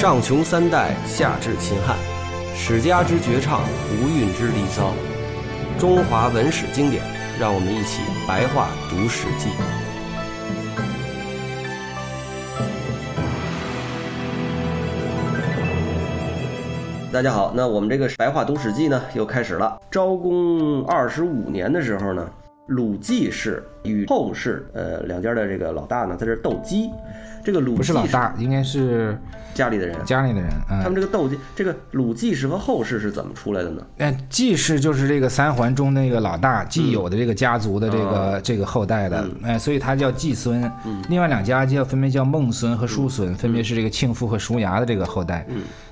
上穷三代，下至秦汉，史家之绝唱，无韵之离骚，中华文史经典，让我们一起白话读《史记》。大家好，那我们这个白话读《史记》呢，又开始了。昭公二十五年的时候呢，鲁季氏与后氏，呃，两家的这个老大呢，在这斗鸡。这个鲁不是老大，应该是家里的人，家里的人。他们这个斗鸡，这个鲁季氏和后氏是怎么出来的呢？哎，季氏就是这个三环中那个老大，季友的这个家族的这个这个后代的，哎，所以他叫季孙。另外两家叫分别叫孟孙和叔孙，分别是这个庆父和叔牙的这个后代。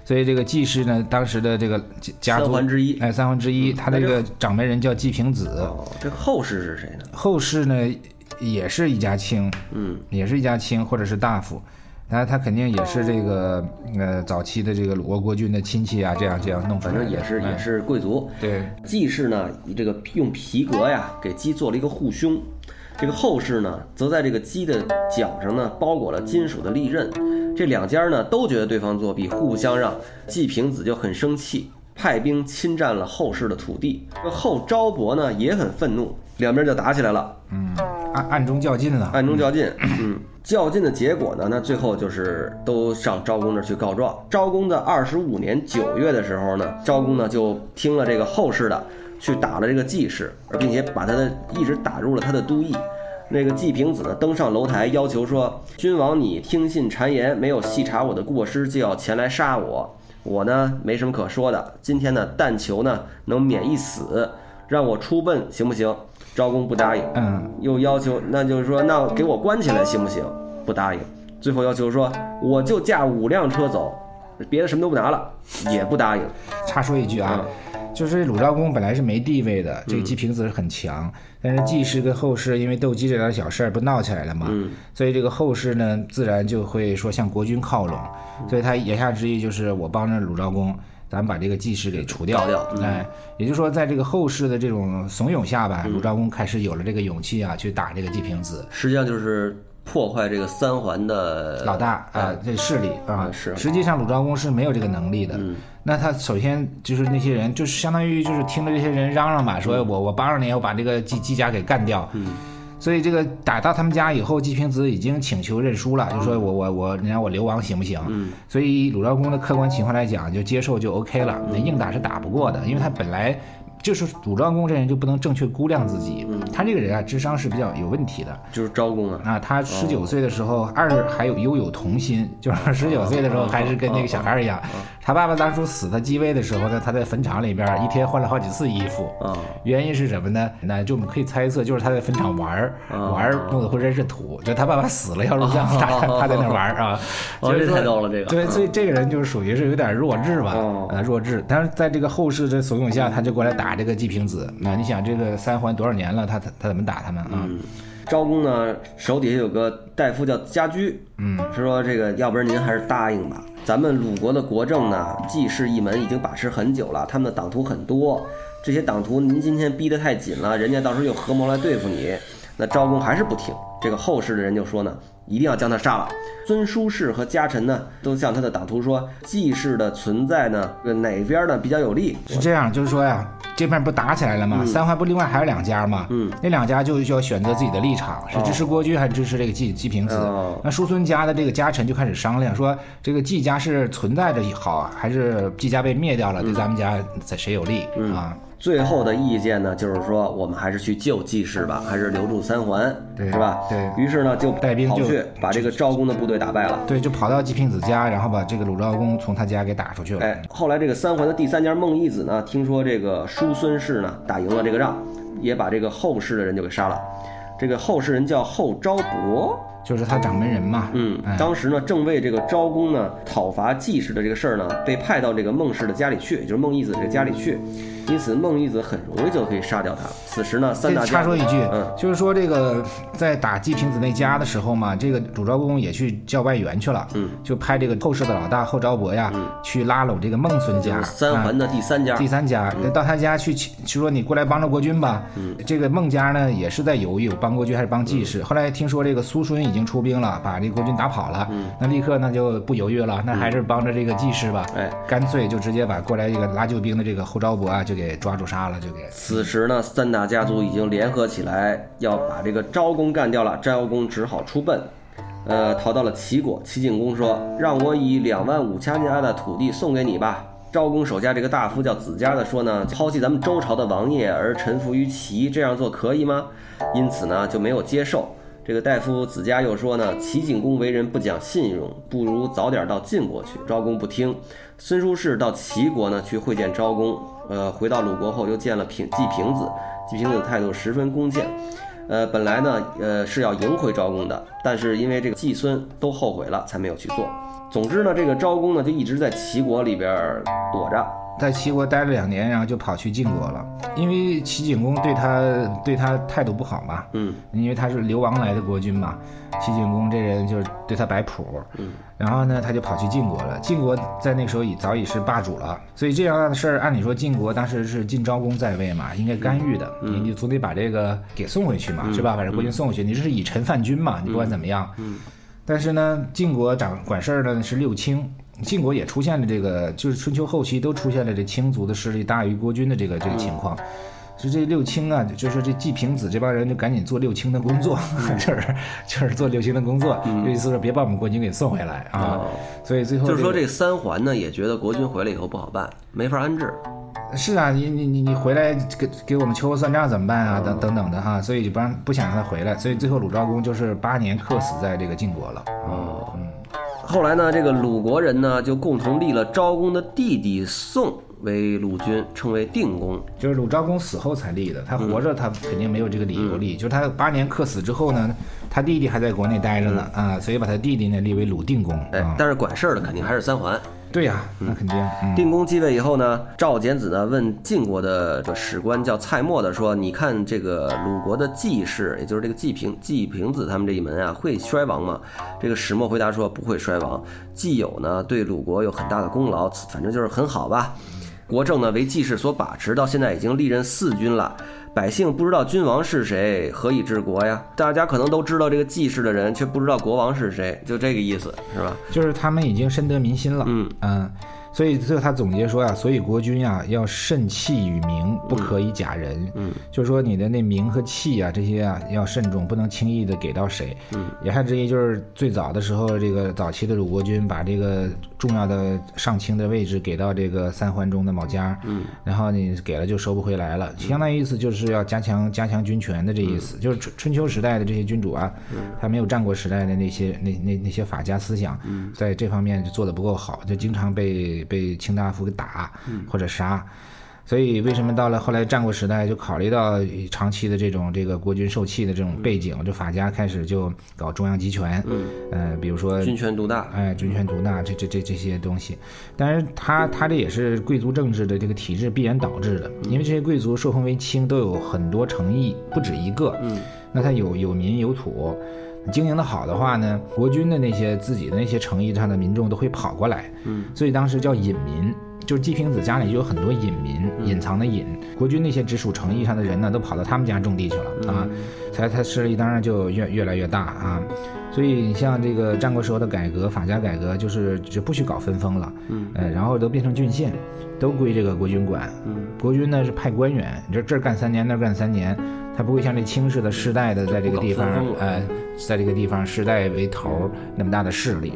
所以这个季氏呢，当时的这个家族之一，哎，三环之一，他这个掌门人叫季平子。哦，这后世是谁呢？后世呢？也是一家亲，嗯，也是一家亲，或者是大夫，那他肯定也是这个呃早期的这个鲁国国君的亲戚啊，这样这样弄，反正也是也是贵族。对，季氏呢，这个用皮革呀给鸡做了一个护胸，这个后世呢，则在这个鸡的脚上呢包裹了金属的利刃。这两家呢都觉得对方作弊，互不相让。季平子就很生气，派兵侵占了后氏的土地。这后昭伯呢也很愤怒，两边就打起来了。嗯。暗暗中较劲了，暗中较劲，嗯，较劲的结果呢？那最后就是都上昭公那儿去告状。昭公的二十五年九月的时候呢，昭公呢就听了这个后世的，去打了这个季氏，并且把他的一直打入了他的都邑。那个季平子呢登上楼台，要求说：“君王你听信谗言，没有细查我的过失，就要前来杀我。我呢没什么可说的，今天呢但求呢能免一死，让我出奔行不行？”昭公不答应，嗯，又要求，那就是说，那给我关起来行不行？不答应。最后要求说，我就驾五辆车走，别的什么都不拿了，也不答应。插说一句啊，就是鲁昭公本来是没地位的，这个季平子是很强，但是季氏跟后世因为斗鸡这点小事儿不闹起来了嘛，所以这个后世呢，自然就会说向国君靠拢，所以他言下之意就是我帮着鲁昭公。咱们把这个季氏给除掉，哎，也就是说，在这个后世的这种怂恿下吧，鲁昭公开始有了这个勇气啊，去打这个季平子。实际上就是破坏这个三环的老大啊，这势力啊。是。实际上鲁昭公是没有这个能力的。那他首先就是那些人，就是相当于就是听着这些人嚷嚷吧，说我我帮着你，我把这个季季家给干掉。嗯。所以这个打到他们家以后，季平子已经请求认输了，就说我我我，你让我流亡行不行？嗯。所以鲁昭公的客观情况来讲，就接受就 OK 了。那硬打是打不过的，因为他本来。就是鲁昭公这人就不能正确估量自己，他这个人啊，智商是比较有问题的。就是招工啊，啊，他十九岁的时候，二还有拥有童心，就是十九岁的时候还是跟那个小孩一样。他爸爸当初死，他继位的时候呢，他在坟场里边一天换了好几次衣服。啊，原因是什么呢？那就我们可以猜测，就是他在坟场玩儿，玩儿弄得浑身是土。就他爸爸死了要入葬，他他在那玩儿啊。这太逗了，这个。对，所以这个人就是属于是有点弱智吧？呃，弱智。但是在这个后世的怂恿下，他就过来打。这个季平子，那你想这个三环多少年了，他他他怎么打他们啊？昭公呢手底下有个大夫叫家驹，嗯，是说这个，要不然您还是答应吧。咱们鲁国的国政呢，季氏一门已经把持很久了，他们的党徒很多，这些党徒您今天逼得太紧了，人家到时候又合谋来对付你。那昭公还是不听，这个后世的人就说呢。一定要将他杀了。尊叔氏和家臣呢，都向他的党徒说，季氏的存在呢，哪边呢比较有利？是这样，就是说呀，这边不打起来了吗？三环不另外还有两家吗？嗯，那两家就需要选择自己的立场，是支持郭军还是支持这个季季平子？那叔孙家的这个家臣就开始商量，说这个季家是存在着好，还是季家被灭掉了，对咱们家在谁有利啊？最后的意见呢，就是说我们还是去救季氏吧，还是留住三桓，是吧？对于是呢，就带兵跑去把这个昭公的部队打败了。对，就跑到季平子家，然后把这个鲁昭公从他家给打出去了。哎，后来这个三桓的第三家孟义子呢，听说这个叔孙氏呢打赢了这个仗，也把这个后世的人就给杀了。这个后世人叫后昭伯，就是他掌门人嘛。嗯，当时呢正为这个昭公呢讨伐季氏的这个事儿呢，被派到这个孟氏的家里去，也就是孟义子这个家里去。因此，孟义子很容易就可以杀掉他。此时呢，三大插说一句，嗯，就是说这个在打季平子那家的时候嘛，这个主昭公也去叫外援去了，嗯，就派这个后世的老大后昭伯呀，去拉拢这个孟孙家，三环的第三家，第三家到他家去，去说你过来帮着国君吧。嗯，这个孟家呢也是在犹豫，帮国君还是帮季氏。后来听说这个苏孙已经经出兵了，把这国君打跑了，那立刻那就不犹豫了，那还是帮着这个季氏吧，哎，干脆就直接把过来这个拉救兵的这个后昭伯啊，就给抓住杀了，就给。此时呢，三大家族已经联合起来要把这个昭公干掉了，昭公只好出奔。呃，逃到了齐国。齐景公说：“让我以两万五千家的土地送给你吧。”昭公手下这个大夫叫子家的说呢：“抛弃咱们周朝的王业而臣服于齐，这样做可以吗？”因此呢，就没有接受。这个大夫子家又说呢：“齐景公为人不讲信用，不如早点到晋国去。”昭公不听。孙叔氏到齐国呢去会见昭公。呃，回到鲁国后又见了平季平子，季平子态度十分恭敬。呃，本来呢，呃是要迎回昭公的，但是因为这个季孙都后悔了，才没有去做。总之呢，这个昭公呢就一直在齐国里边躲着，在齐国待了两年，然后就跑去晋国了。因为齐景公对他对他态度不好嘛，嗯，因为他是流亡来的国君嘛，齐景公这人就是对他摆谱，嗯，然后呢，他就跑去晋国了。晋国在那时候已早已是霸主了，所以这样的事儿，按理说晋国当时是晋昭公在位嘛，应该干预的，你你总得把这个给送回去嘛，是吧？把这国君送回去，你这是以臣犯君嘛，你不管怎么样，嗯。但是呢，晋国掌管事儿的是六卿，晋国也出现了这个，就是春秋后期都出现了这卿族的势力大于国君的这个这个情况。是这六卿啊，就是这季平子这帮人就赶紧做六卿的工作，就是就是做六卿的工作，意思是别把我们国君给送回来啊。所以最后就是说这三环呢，也觉得国君回来以后不好办，没法安置。是啊，你你你你回来给给我们秋后算账怎么办啊？等等等的哈，所以就不让不想让他回来，所以最后鲁昭公就是八年客死在这个晋国了。哦，嗯，后来呢，这个鲁国人呢就共同立了昭公的弟弟宋为鲁君，称为定公。就是鲁昭公死后才立的，他活着他肯定没有这个理由立。就是他八年客死之后呢，他弟弟还在国内待着呢啊，所以把他弟弟呢立为鲁定公。哎，但是管事儿的肯定还是三环。对呀，那肯定。定公继位以后呢，赵简子呢问晋国的这史官叫蔡墨的说：“你看这个鲁国的季氏，也就是这个季平、季平子他们这一门啊，会衰亡吗？”这个史墨回答说：“不会衰亡。季友呢对鲁国有很大的功劳，反正就是很好吧。国政呢为季氏所把持，到现在已经历任四君了。”百姓不知道君王是谁，何以治国呀？大家可能都知道这个季氏的人，却不知道国王是谁，就这个意思，是吧？就是他们已经深得民心了。嗯嗯。所以最后他总结说呀，所以国君呀要慎气与名，不可以假人。嗯，就是说你的那名和气啊这些啊要慎重，不能轻易的给到谁。嗯，言下之意就是最早的时候，这个早期的鲁国君把这个重要的上卿的位置给到这个三桓中的某家。嗯，然后你给了就收不回来了，相当于意思就是要加强加强军权的这意思。就是春春秋时代的这些君主啊，他没有战国时代的那些那那那些法家思想，在这方面就做的不够好，就经常被。被卿大夫给打或者杀，所以为什么到了后来战国时代就考虑到长期的这种这个国君受气的这种背景，就法家开始就搞中央集权，呃，比如说军权独大，哎，军权独大这这这这些东西，但是他他这也是贵族政治的这个体制必然导致的，因为这些贵族受封为卿都有很多诚意，不止一个，嗯，那他有有民有土。经营的好的话呢，国军的那些自己的那些诚意上的民众都会跑过来，嗯，所以当时叫隐民，就是季平子家里就有很多隐民，隐藏的隐，国君那些直属城邑上的人呢，都跑到他们家种地去了啊，才他势力当然就越越来越大啊，所以你像这个战国时候的改革，法家改革就是就不许搞分封了，嗯，呃，然后都变成郡县，都归这个国君管，嗯，国君呢是派官员，你这这儿干三年那儿干三年。他不会像这清式的世代的在这个地方，呃，在这个地方世代为头那么大的势力，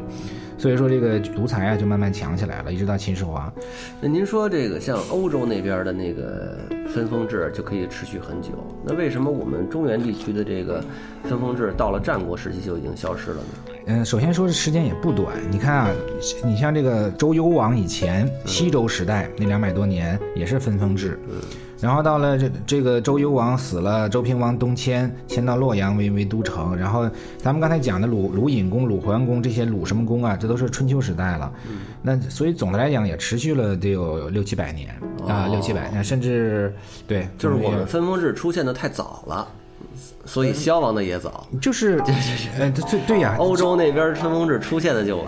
所以说这个独裁啊就慢慢强起来了，一直到秦始皇。那您说这个像欧洲那边的那个分封制就可以持续很久，那为什么我们中原地区的这个分封制到了战国时期就已经消失了呢？嗯，首先说是时间也不短，你看啊，你像这个周幽王以前西周时代那两百多年也是分封制。然后到了这这个周幽王死了，周平王东迁，迁到洛阳为为都城。然后咱们刚才讲的鲁鲁隐公、鲁桓公这些鲁什么公啊，这都是春秋时代了。那所以总的来讲也持续了得有六七百年啊，六七百年，甚至对，就是我们分封制出现的太早了，所以消亡的也早。就是，对，对对呀，欧洲那边分封制出现的就晚。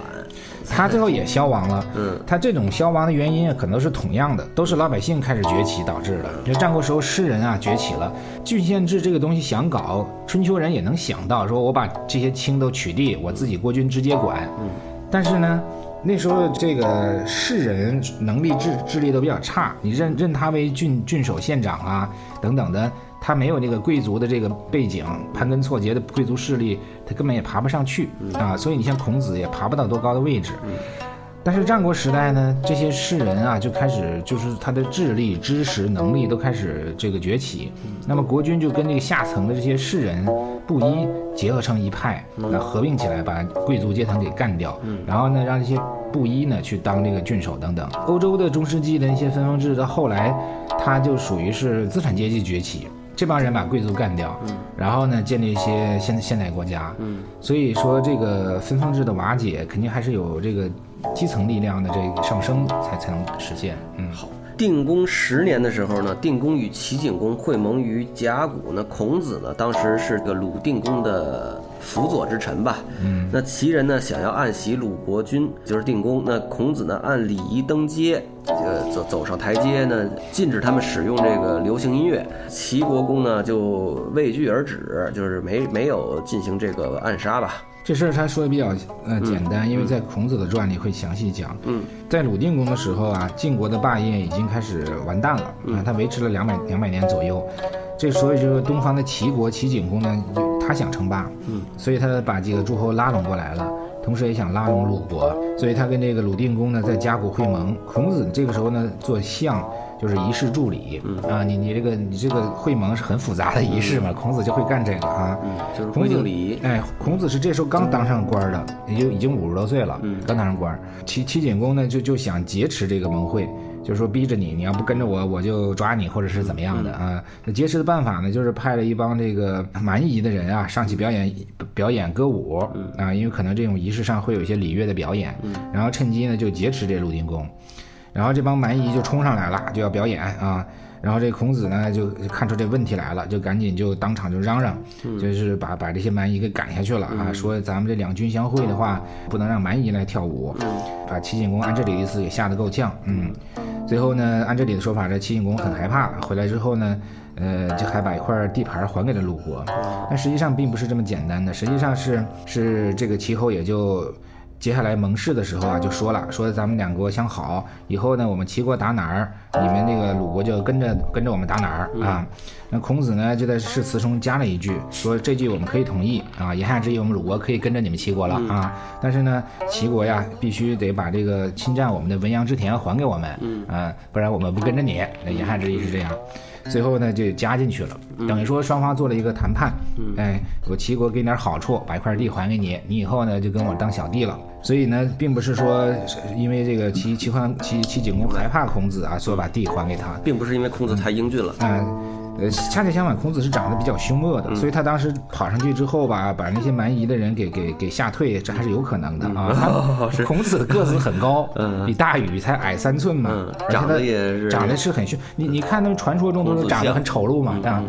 他最后也消亡了。嗯，他这种消亡的原因可能是同样的，都是老百姓开始崛起导致的。就战国时候士人啊崛起了，郡县制这个东西想搞，春秋人也能想到，说我把这些卿都取缔，我自己国君直接管。嗯，但是呢。那时候这个士人能力智智力都比较差，你任任他为郡郡守县长啊等等的，他没有那个贵族的这个背景，盘根错节的贵族势力，他根本也爬不上去啊。所以你像孔子也爬不到多高的位置。但是战国时代呢，这些士人啊就开始就是他的智力、知识、能力都开始这个崛起，那么国君就跟这个下层的这些士人布衣结合成一派，那合并起来把贵族阶层给干掉，然后呢让这些布衣呢去当这个郡守等等。欧洲的中世纪的那些分封制到后来，它就属于是资产阶级崛起。这帮人把贵族干掉，然后呢，建立一些现现代国家。嗯，所以说这个分封制的瓦解，肯定还是有这个基层力量的这个上升才才能实现。嗯，好。定公十年的时候呢，定公与齐景公会盟于甲骨。那孔子呢，当时是个鲁定公的。辅佐之臣吧，嗯，那齐人呢想要暗袭鲁国君，就是定公。那孔子呢按礼仪登阶，呃，走走上台阶呢，禁止他们使用这个流行音乐。齐国公呢就畏惧而止，就是没没有进行这个暗杀吧。这事儿他说的比较呃简单，因为在孔子的传里会详细讲。嗯，在鲁定公的时候啊，晋国的霸业已经开始完蛋了啊，他维持了两百两百年左右。这所以就是东方的齐国齐景公呢，他想称霸，嗯，所以他把几个诸侯拉拢过来了，同时也想拉拢鲁国，所以他跟这个鲁定公呢在甲骨会盟。孔子这个时候呢做相，就是仪式助理，嗯。啊，你你这个你这个会盟是很复杂的仪式嘛，孔子就会干这个啊，就是孔子礼。仪，哎，孔子是这时候刚当上官的，也就已经五十多岁了，嗯。刚当上官。齐齐景公呢就就想劫持这个盟会。就是说逼着你，你要不跟着我，我就抓你，或者是怎么样的啊？那劫持的办法呢，就是派了一帮这个蛮夷的人啊，上去表演表演歌舞啊，因为可能这种仪式上会有一些礼乐的表演，然后趁机呢就劫持这鲁定公，然后这帮蛮夷就冲上来了，就要表演啊。然后这孔子呢就看出这问题来了，就赶紧就当场就嚷嚷，就是把把这些蛮夷给赶下去了啊，说咱们这两军相会的话，不能让蛮夷来跳舞，把齐景公按这里的意思也吓得够呛，嗯。最后呢，按这里的说法，这齐景公很害怕，回来之后呢，呃，就还把一块地盘还给了鲁国。但实际上并不是这么简单的，实际上是是这个齐侯也就。接下来盟誓的时候啊，就说了，说咱们两国相好，以后呢，我们齐国打哪儿，你们那个鲁国就跟着跟着我们打哪儿啊。那孔子呢，就在誓词中加了一句，说这句我们可以同意啊，言下之意我们鲁国可以跟着你们齐国了啊。但是呢，齐国呀，必须得把这个侵占我们的文阳之田还给我们，啊，不然我们不跟着你。那言下之意是这样。最后呢，就加进去了，等于说双方做了一个谈判。哎，我齐国给你点好处，把一块地还给你，你以后呢就跟我当小弟了。所以呢，并不是说因为这个齐齐桓齐齐景公害怕孔子啊，所以把地还给他，并不是因为孔子太英俊了。嗯。呃，恰恰相反，孔子是长得比较凶恶的，所以他当时跑上去之后吧，把那些蛮夷的人给给给吓退，这还是有可能的啊。孔子个子很高，比大禹才矮三寸嘛，长得也是长得是很凶。你你看，那传说中都是长得很丑陋嘛，啊。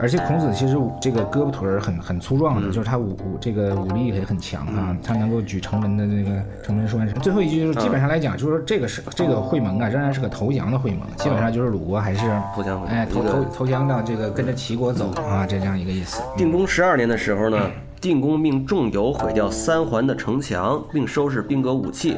而且孔子其实这个胳膊腿儿很很粗壮的，就是他武武这个武力也很强啊，他能够举城门的那个城门栓。最后一句就是基本上来讲，就是说这个是这个会盟啊，仍然是个投降的会盟，基本上就是鲁国还是投降，哎投投投降到这个跟着齐国走啊，这样一个意思。定公十二年的时候呢，定公命仲由毁掉三环的城墙，并收拾兵革武器。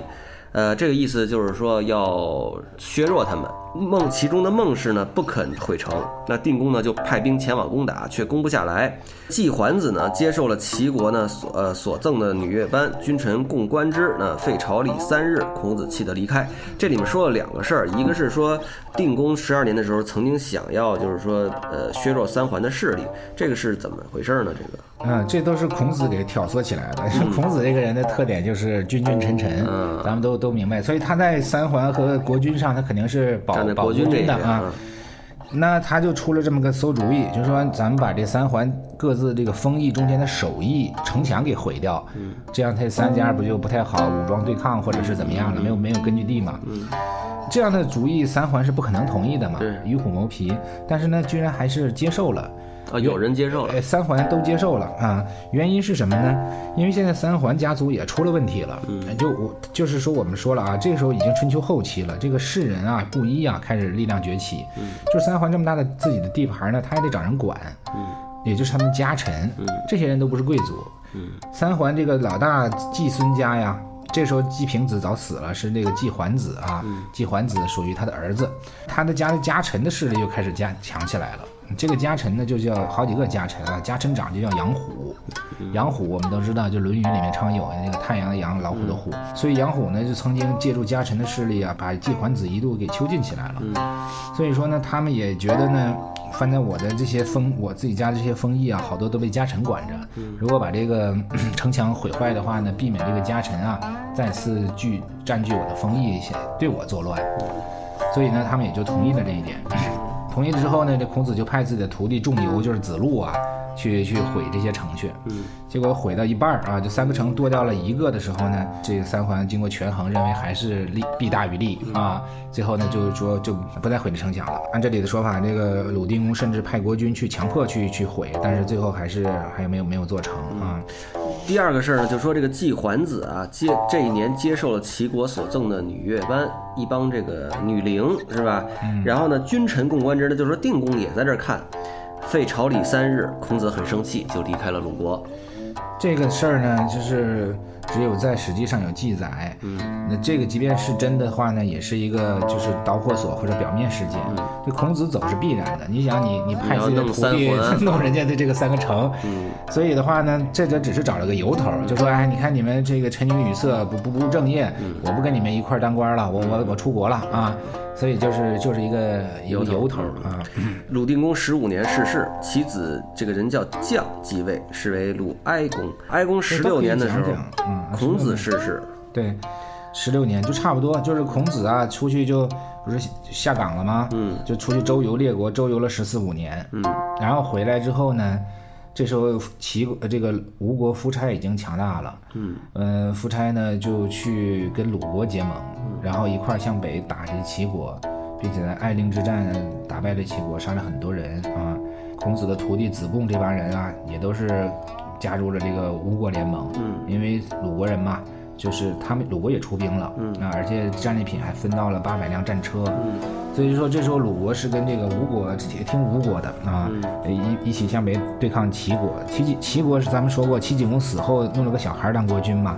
呃，这个意思就是说要削弱他们。孟其中的孟氏呢不肯毁城，那定公呢就派兵前往攻打，却攻不下来。季桓子呢接受了齐国呢所呃所赠的女乐班，君臣共观之。那废朝礼三日，孔子气得离开。这里面说了两个事儿，一个是说定公十二年的时候曾经想要就是说呃削弱三桓的势力，这个是怎么回事呢？这个。嗯，这都是孔子给挑唆起来的。孔子这个人的特点就是君君臣臣，嗯咱们都都明白。所以他在三桓和国君上，他肯定是保保国君的啊。那他就出了这么个馊主意，就是说咱们把这三环各自这个封邑中间的守邑城墙给毁掉，这样他三家不就不太好武装对抗或者是怎么样了？没有没有根据地嘛。这样的主意三环是不可能同意的嘛，与虎谋皮。但是呢，居然还是接受了。啊，有人接受了，哎，三环都接受了啊。原因是什么呢？因为现在三环家族也出了问题了。嗯，就我就是说，我们说了啊，这个时候已经春秋后期了，这个士人啊、布衣啊开始力量崛起。嗯，就是三环这么大的自己的地盘呢，他也得找人管。嗯，也就是他们家臣。嗯，这些人都不是贵族。嗯，三环这个老大季孙家呀。这时候季平子早死了，是那个季桓子啊。季桓子属于他的儿子，他的家的家臣的势力又开始加强起来了。这个家臣呢，就叫好几个家臣啊，家臣长就叫杨虎。杨虎我们都知道，就《论语》里面常有的那个太阳的阳，老虎的虎。所以杨虎呢，就曾经借助家臣的势力啊，把季桓子一度给囚禁起来了。所以说呢，他们也觉得呢。翻在我的这些封，我自己家的这些封邑啊，好多都被家臣管着。如果把这个 城墙毁坏的话呢，避免这个家臣啊再次据占据我的封邑，对我作乱。所以呢，他们也就同意了这一点。同意了之后呢，这孔子就派自己的徒弟仲由，就是子路啊。去去毁这些城去，嗯，结果毁到一半儿啊，就三个城剁掉了一个的时候呢，这个三桓经过权衡，认为还是利弊大于利啊，最后呢就是说就不再毁这城墙了。按这里的说法，这个鲁定公甚至派国军去强迫去去毁，但是最后还是还有没有没有做成啊。第二个事儿呢，就说这个季桓子啊，接这一年接受了齐国所赠的女乐班一帮这个女伶是吧？然后呢，君臣共观之呢，就说定公也在这看。废朝礼三日，孔子很生气，就离开了鲁国。这个事儿呢，就是只有在史记上有记载。嗯，那这个即便是真的话呢，也是一个就是导火索或者表面事件。这孔子走是必然的。你想，你你派自己的徒弟 弄人家的这个三个城，所以的话呢，这就只是找了个由头，就说哎，你看你们这个沉女女色，不不不务正业，我不跟你们一块当官了，我我我出国了啊。所以就是就是一个由由头啊。鲁定公十五年逝世，其子这个人叫将继位，是为鲁哀公。哀公十六年的时候，嗯，孔子逝世。对，十六年就差不多，就是孔子啊，出去就不是下岗了吗？嗯，就出去周游列国，周游了十四五年。嗯，然后回来之后呢？这时候齐呃这个吴国夫差已经强大了，嗯，呃夫差呢就去跟鲁国结盟，然后一块向北打这齐国，并且在艾陵之战打败了齐国，杀了很多人啊。孔子的徒弟子贡这帮人啊，也都是加入了这个吴国联盟，嗯，因为鲁国人嘛。就是他们鲁国也出兵了，嗯。啊，而且战利品还分到了八百辆战车，嗯，所以说这时候鲁国是跟这个吴国也听吴国的啊，一一起向北对抗齐国。齐齐国是咱们说过，齐景公死后弄了个小孩当国君嘛，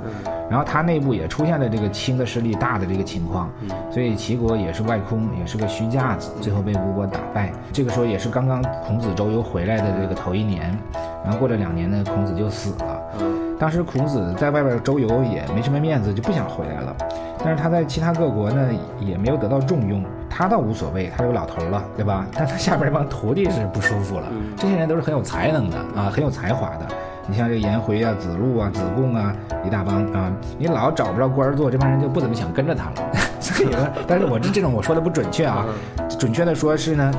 然后他内部也出现了这个轻的势力大的这个情况，所以齐国也是外空，也是个虚架子，最后被吴国打败。这个时候也是刚刚孔子周游回来的这个头一年，然后过了两年呢，孔子就死了。当时孔子在外边周游也没什么面子，就不想回来了。但是他在其他各国呢，也没有得到重用。他倒无所谓，他是个老头了，对吧？但他下边这帮徒弟是不舒服了。这些人都是很有才能的啊，很有才华的。你像这个颜回啊、子路啊、子贡啊，一大帮啊。你老找不着官做，这帮人就不怎么想跟着他了。所以呢，但是我这这种我说的不准确啊，准确的说是呢。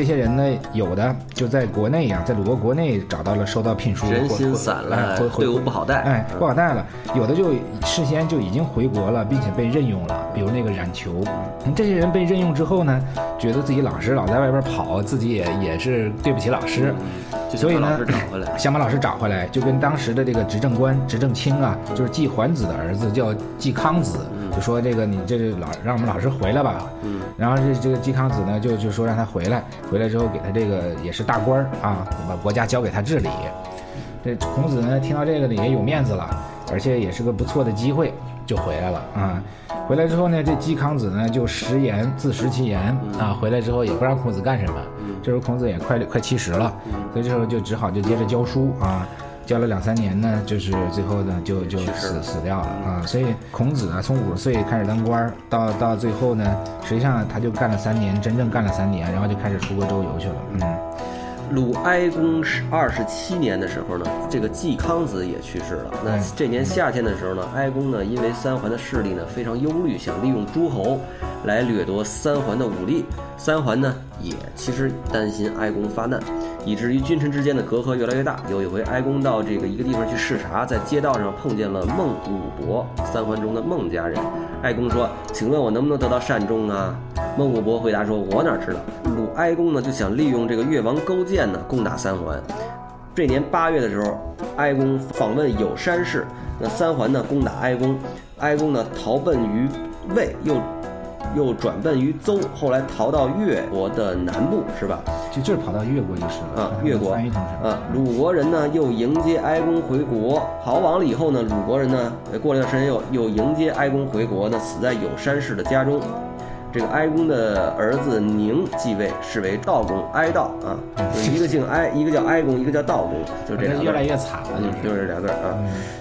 这些人呢，有的就在国内呀，在鲁国国内找到了，收到聘书，人心散了，队伍不好带，哎，不好带了。有的就事先就已经回国了，并且被任用了，比如那个冉求。这些人被任用之后呢，觉得自己老师老在外边跑，自己也也是对不起老师，所以呢，想把老师找回来，就跟当时的这个执政官执政卿啊，就是季桓子的儿子叫季康子。就说这个你这老让我们老师回来吧，嗯，然后这这个嵇康子呢就就说让他回来，回来之后给他这个也是大官儿啊，把国家交给他治理。这孔子呢听到这个呢也有面子了，而且也是个不错的机会，就回来了啊。回来之后呢，这嵇康子呢就食言自食其言啊，回来之后也不让孔子干什么。这时候孔子也快快七十了，所以这时候就只好就接着教书啊。教了两三年呢，就是最后呢就就死死掉了啊！所以孔子啊，从五十岁开始当官，到到最后呢，实际上他就干了三年，真正干了三年，然后就开始出国周游去了。嗯，鲁哀公是二十七年的时候呢，这个季康子也去世了。那这年夏天的时候呢，哀公呢因为三桓的势力呢非常忧虑，想利用诸侯来掠夺三桓的武力。三桓呢也其实担心哀公发难。以至于君臣之间的隔阂越来越大。有一回，哀公到这个一个地方去视察，在街道上碰见了孟武伯，三桓中的孟家人。哀公说：“请问我能不能得到善终啊？”孟武伯回答说：“我哪知道。鲁哀公呢就想利用这个越王勾践呢攻打三桓。这年八月的时候，哀公访问有山氏，那三桓呢攻打哀公，哀公呢逃奔于魏，又又转奔于邹，后来逃到越国的南部，是吧？就就是跑到越国就是了啊，越国？啊，鲁国人呢又迎接哀公回国，逃亡了以后呢，鲁国人呢呃过了一段时间又又迎接哀公回国呢，死在有山氏的家中。这个哀公的儿子宁继位，是为道公哀道啊，就一个姓哀，一个叫哀公，一个叫道公，就这两个越来越惨了，就是就是这俩字儿啊。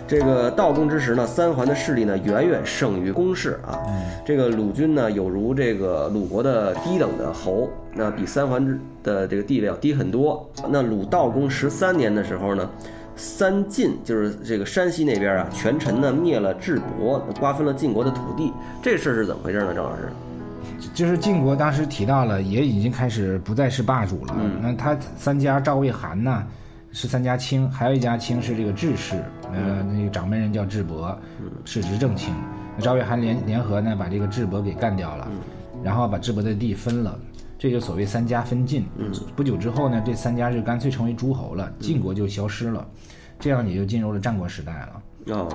这个道公之时呢，三桓的势力呢远远胜于公室啊。这个鲁军呢有如这个鲁国的低等的侯，那比三桓之的这个地位要低很多。那鲁道公十三年的时候呢，三晋就是这个山西那边啊，权臣呢灭了智伯，瓜分了晋国的土地。这事儿是怎么回事呢？郑老师？就是晋国当时提到了，也已经开始不再是霸主了。那他三家赵魏韩呢，是三家卿，还有一家卿是这个智氏，呃，那个掌门人叫智伯，是执政卿。那赵魏韩联联合呢，把这个智伯给干掉了，然后把智伯的地分了，这就所谓三家分晋。不久之后呢，这三家就干脆成为诸侯了，晋国就消失了，这样也就进入了战国时代了。哦，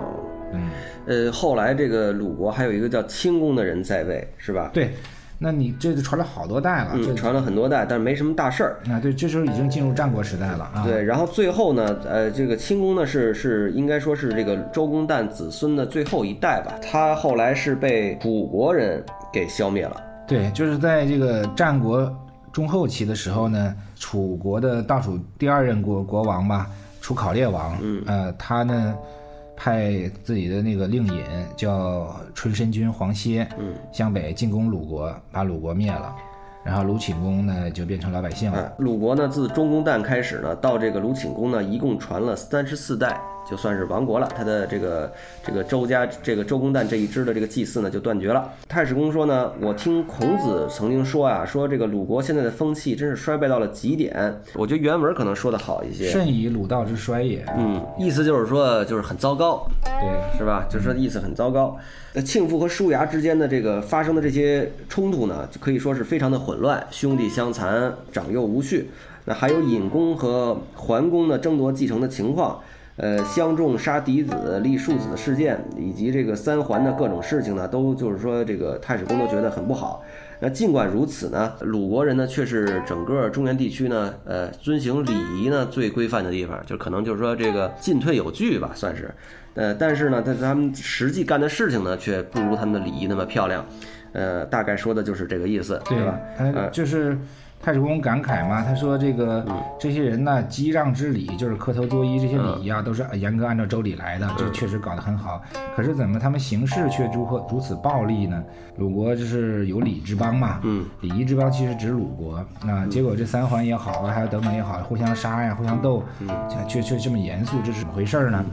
嗯，呃，后来这个鲁国还有一个叫清公的人在位，是吧？对，那你这就传了好多代了，这嗯，传了很多代，但是没什么大事儿。啊，对，这时候已经进入战国时代了啊。对，然后最后呢，呃，这个清宫呢是是应该说是这个周公旦子孙的最后一代吧，他后来是被楚国人给消灭了。对，就是在这个战国中后期的时候呢，楚国的倒数第二任国国王吧，楚考烈王，嗯，呃，他呢派自己的那个令尹叫春申君黄歇，嗯，向北进攻鲁国，把鲁国灭了，然后鲁顷公呢就变成老百姓了。哎，鲁国呢自中公旦开始呢，到这个鲁顷公呢，一共传了三十四代，就算是亡国了。他的这个这个周家这个周公旦这一支的这个祭祀呢就断绝了。太史公说呢，我听孔子曾经说啊，说这个鲁国现在的风气真是衰败到了极点。我觉得原文可能说的好一些。甚以鲁道之衰也。嗯，意思就是说，就是很糟糕，对，是吧？就是说意思很糟糕。那庆父和叔牙之间的这个发生的这些冲突呢，就可以说是非常的混乱，兄弟相残，长幼无序。那还有尹公和桓公呢争夺继承的情况，呃，相中杀嫡子、立庶子的事件，以及这个三桓的各种事情呢，都就是说这个太史公都觉得很不好。那尽管如此呢，鲁国人呢却是整个中原地区呢，呃，遵行礼仪呢最规范的地方，就可能就是说这个进退有据吧，算是。呃，但是呢，他他们实际干的事情呢，却不如他们的礼仪那么漂亮。呃，大概说的就是这个意思，对吧？呃就是太史公感慨嘛，他说这个、这些人呢，击让之礼就是磕头作揖这些礼仪啊，都是严格按照周礼来的，这确实搞得很好。可是怎么他们行事却如何如此暴力呢？鲁国就是有礼之邦嘛，嗯，礼仪之邦其实指鲁国那。结果这三桓也好啊，还有等等也好，互相杀呀，互相斗，却却这么严肃，这是怎么回事呢？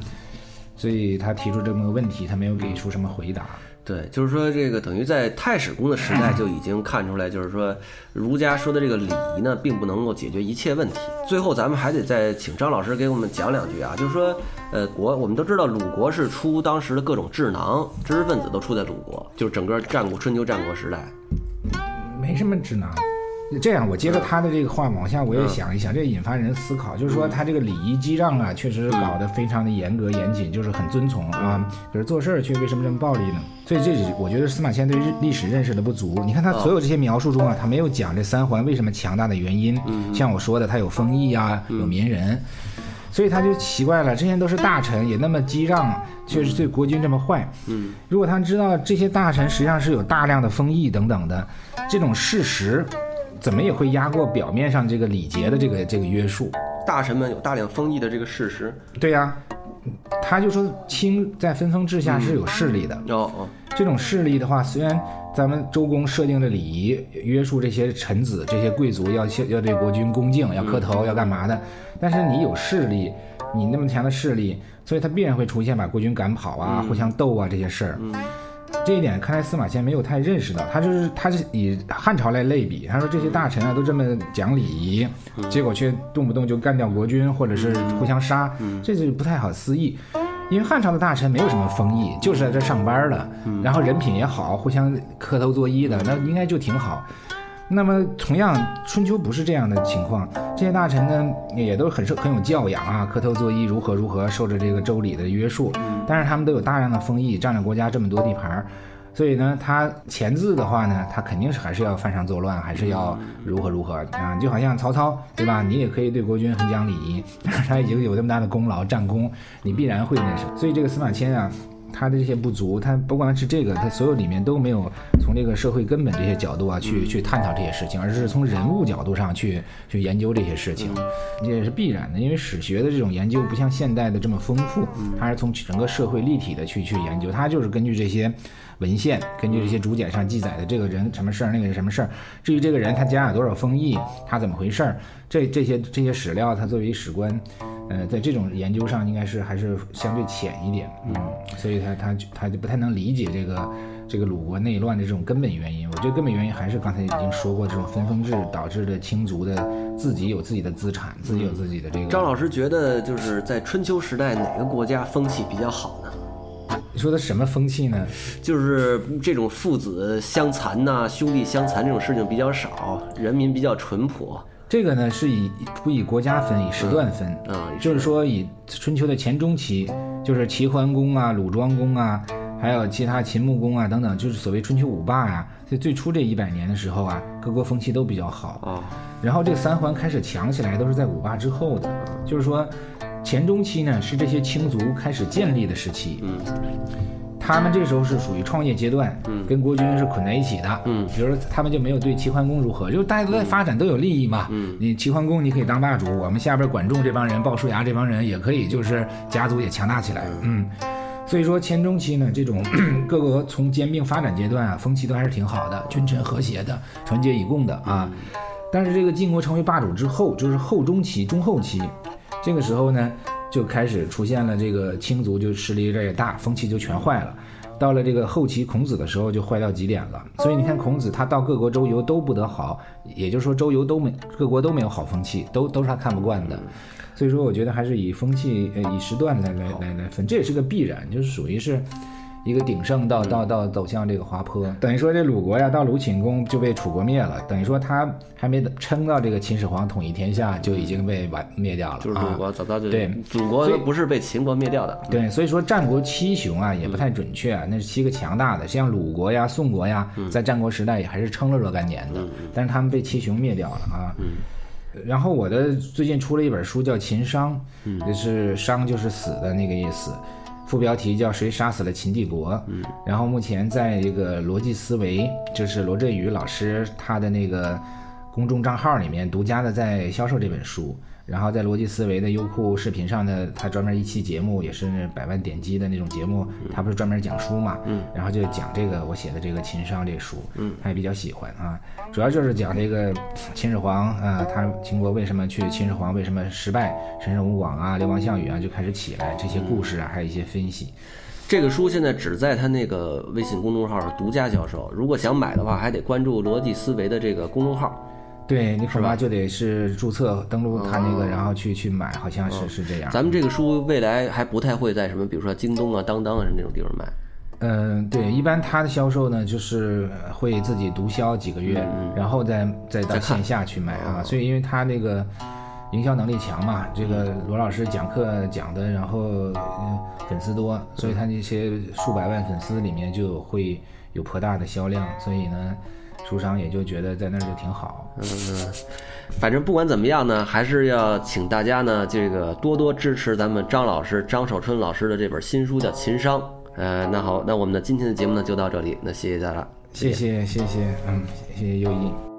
所以他提出这么个问题，他没有给出什么回答。对，就是说这个等于在太史公的时代就已经看出来，就是说儒家说的这个礼仪呢，并不能够解决一切问题。最后咱们还得再请张老师给我们讲两句啊，就是说，呃，国我们都知道鲁国是出当时的各种智囊、知识分子都出在鲁国，就是整个战国春秋战国时代。没什么智囊。这样，我接着他的这个话往下，我也想一想，这引发人思考，就是说他这个礼仪激让啊，确实搞得非常的严格严谨，就是很遵从啊。可是做事儿却为什么这么暴力呢？所以这是我觉得司马迁对历史认识的不足。你看他所有这些描述中啊，他没有讲这三环为什么强大的原因。像我说的，他有封邑啊，有民人。所以他就奇怪了，这些都是大臣，也那么激让，却是对国君这么坏。嗯，如果他知道这些大臣实际上是有大量的封邑等等的这种事实，怎么也会压过表面上这个礼节的这个这个约束。大臣们有大量封邑的这个事实。对呀、他就说卿在分封制下是有势力的。哦哦，这种势力的话，虽然咱们周公设定的礼仪约束这些臣子、这些贵族要要对国君恭敬，要磕头，要干嘛的，但是你有势力，你那么强的势力，所以他必然会出现把国君赶跑啊、互相斗啊这些事儿。这一点看来司马迁没有太认识到，他就是他是以汉朝来类比，他说这些大臣啊都这么讲礼仪，结果却动不动就干掉国君或者是互相杀，这就不太好思议。因为汉朝的大臣没有什么封邑，就是在这上班的，然后人品也好，互相磕头作揖的，那应该就挺好。那么同样，春秋不是这样的情况，这些大臣呢也都很受很有教养啊，磕头作揖，如何如何，受着这个周礼的约束。但是他们都有大量的封邑，占了国家这么多地盘儿，所以呢，他前字的话呢，他肯定是还是要犯上作乱，还是要如何如何啊？就好像曹操对吧？你也可以对国君很讲礼仪，但 是他已经有这么大的功劳战功，你必然会那什么。所以这个司马迁啊。他的这些不足，他不光是这个，他所有里面都没有从这个社会根本这些角度啊去去探讨这些事情，而是从人物角度上去去研究这些事情，这也是必然的。因为史学的这种研究不像现代的这么丰富，它是从整个社会立体的去去研究，它就是根据这些文献，根据这些竹简上记载的这个人什么事儿，那个人什么事儿。至于这个人他家有多少封邑，他怎么回事儿，这这些这些史料，他作为史官。呃，在这种研究上，应该是还是相对浅一点，嗯，所以他他他就不太能理解这个这个鲁国内乱的这种根本原因。我觉得根本原因还是刚才已经说过，这种分封制导致的卿族的自己有自己的资产，自己有自己的这个。张老师觉得，就是在春秋时代，哪个国家风气比较好呢？你说的什么风气呢？就是这种父子相残呐，兄弟相残这种事情比较少，人民比较淳朴。这个呢是以不以国家分，以时段分啊，就是说以春秋的前中期，就是齐桓公啊、鲁庄公啊，还有其他秦穆公啊等等，就是所谓春秋五霸呀。在最初这一百年的时候啊，各国风气都比较好啊。然后这个三环开始强起来，都是在五霸之后的，就是说前中期呢是这些卿族开始建立的时期。嗯。他们这时候是属于创业阶段，嗯，跟国君是捆在一起的，嗯，比如说他们就没有对齐桓公如何，就是大家都在发展，都有利益嘛，嗯，你齐桓公你可以当霸主，我们下边管仲这帮人，鲍叔牙这帮人也可以，就是家族也强大起来，嗯，所以说前中期呢，这种 各个从兼并发展阶段啊，风气都还是挺好的，君臣和谐的，团结以共的啊，但是这个晋国成为霸主之后，就是后中期、中后期，这个时候呢。就开始出现了这个青族，就势力越来越大，风气就全坏了。到了这个后期孔子的时候，就坏到极点了。所以你看，孔子他到各国周游都不得好，也就是说周游都没各国都没有好风气，都都是他看不惯的。所以说，我觉得还是以风气呃以时段来来来来分，这也是个必然，就是属于是。一个鼎盛到到到走向这个滑坡，等于说这鲁国呀，到鲁顷公就被楚国灭了，等于说他还没撑到这个秦始皇统一天下，就已经被完灭掉了。就是鲁国早早就对，鲁国不是被秦国灭掉的。对，所以说战国七雄啊也不太准确，那是七个强大的，像鲁国呀、宋国呀，在战国时代也还是撑了若干年的，但是他们被七雄灭掉了啊。然后我的最近出了一本书叫《秦商》，就是商就是死的那个意思。副标题叫“谁杀死了秦帝国”，嗯，然后目前在这个逻辑思维，就是罗振宇老师他的那个公众账号里面独家的在销售这本书。然后在逻辑思维的优酷视频上呢，他专门一期节目也是百万点击的那种节目，他不是专门讲书嘛，嗯，然后就讲这个我写的这个秦商这书，嗯，他也比较喜欢啊，主要就是讲这个秦始皇啊，他秦国为什么去秦始皇为什么失败，陈胜吴广啊，流亡项羽啊就开始起来这些故事啊，还有一些分析。这个书现在只在他那个微信公众号上独家销售，如果想买的话，还得关注逻辑思维的这个公众号。对你恐怕就得是注册登录他那个，然后去去买，好像是是这样。咱们这个书未来还不太会在什么，比如说京东啊、当当啊那种地方卖。嗯，对，一般它的销售呢，就是会自己独销几个月，然后再再到线下去卖啊。所以，因为他那个营销能力强嘛，这个罗老师讲课讲的，然后粉丝多，所以他那些数百万粉丝里面就会有颇大的销量，所以呢。书商也就觉得在那儿就挺好，嗯，反正不管怎么样呢，还是要请大家呢，这个多多支持咱们张老师张守春老师的这本新书叫《秦商》。呃，那好，那我们的今天的节目呢就到这里，那谢谢大家，谢谢谢谢，嗯，谢谢优一。